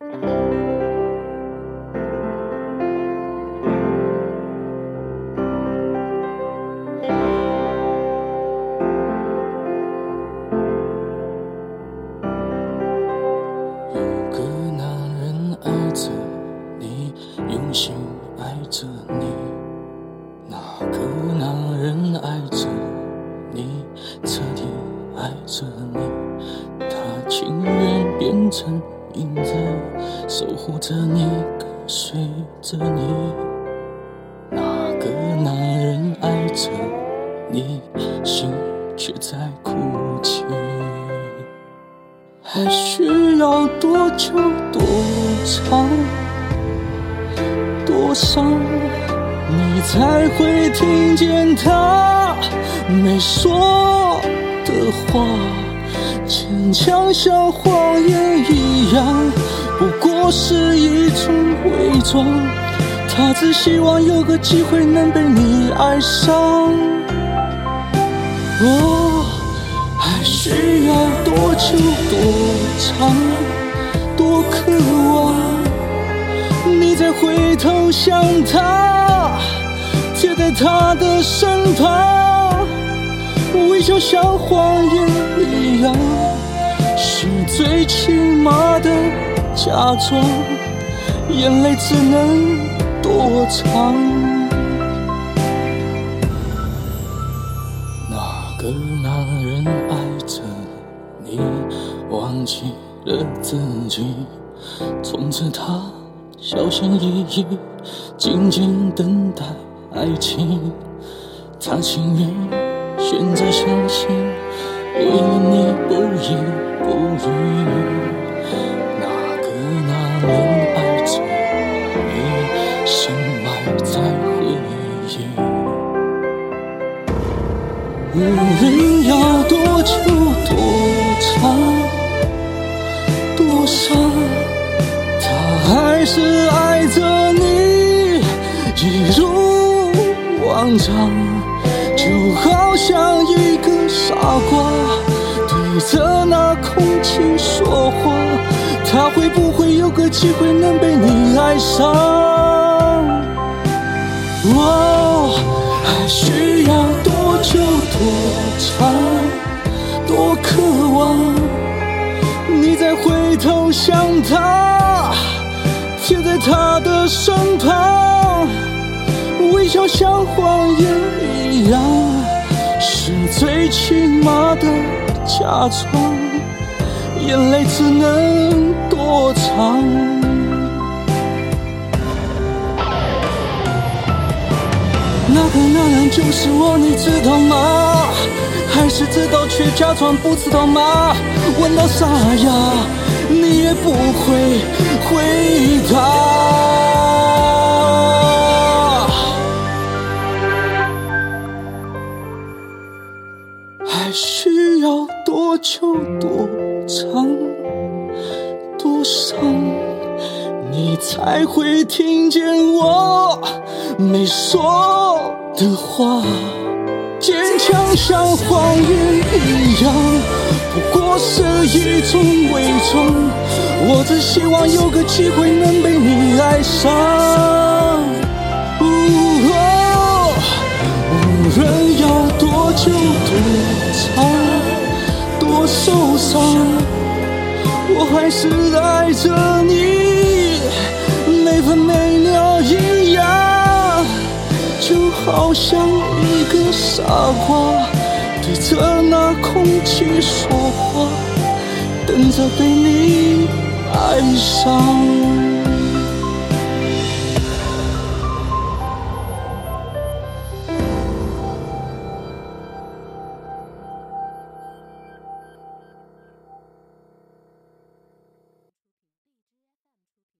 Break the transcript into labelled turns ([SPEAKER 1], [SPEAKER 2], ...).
[SPEAKER 1] 有个男人爱着你用心爱着你那个男人爱着你彻底爱着你他情愿变成影子，守护着你，跟随着你。那个男人爱着你，心却在哭泣。还需要多久、多长、多伤，你才会听见他没说的话？坚强像谎言一样，不过是一种伪装。他只希望有个机会能被你爱上。我。还需要多久、多长、多渴望，你再回头想他，贴在他的身旁，微笑像谎言一样，最起码的假装，眼泪只能躲藏。那个男人爱着你，忘记了自己，从此他小心翼翼，静静等待爱情。他情愿选择相信，为了你不言不语。无论要多久、多长、多伤，他还是爱着你，一如往常，就好像一个傻瓜对着那空气说话。他会不会有个机会能被你爱多渴望，你再回头想他，贴在他的身旁，微笑像谎言一样，是最起码的假装，眼泪只能躲藏。那个男人就是我，你知道吗？还是知道却假装不知道吗？问到沙哑，你也不会回答。还需要多久、多长、多伤？你才会听见我没说的话。坚强像谎言一样，不过是一种伪装。我只希望有个机会能被你爱上。哦，无论要多久、多长、多受伤。我还是爱着你，没分没秒一样，就好像一个傻瓜对着那空气说话，等着被你爱上。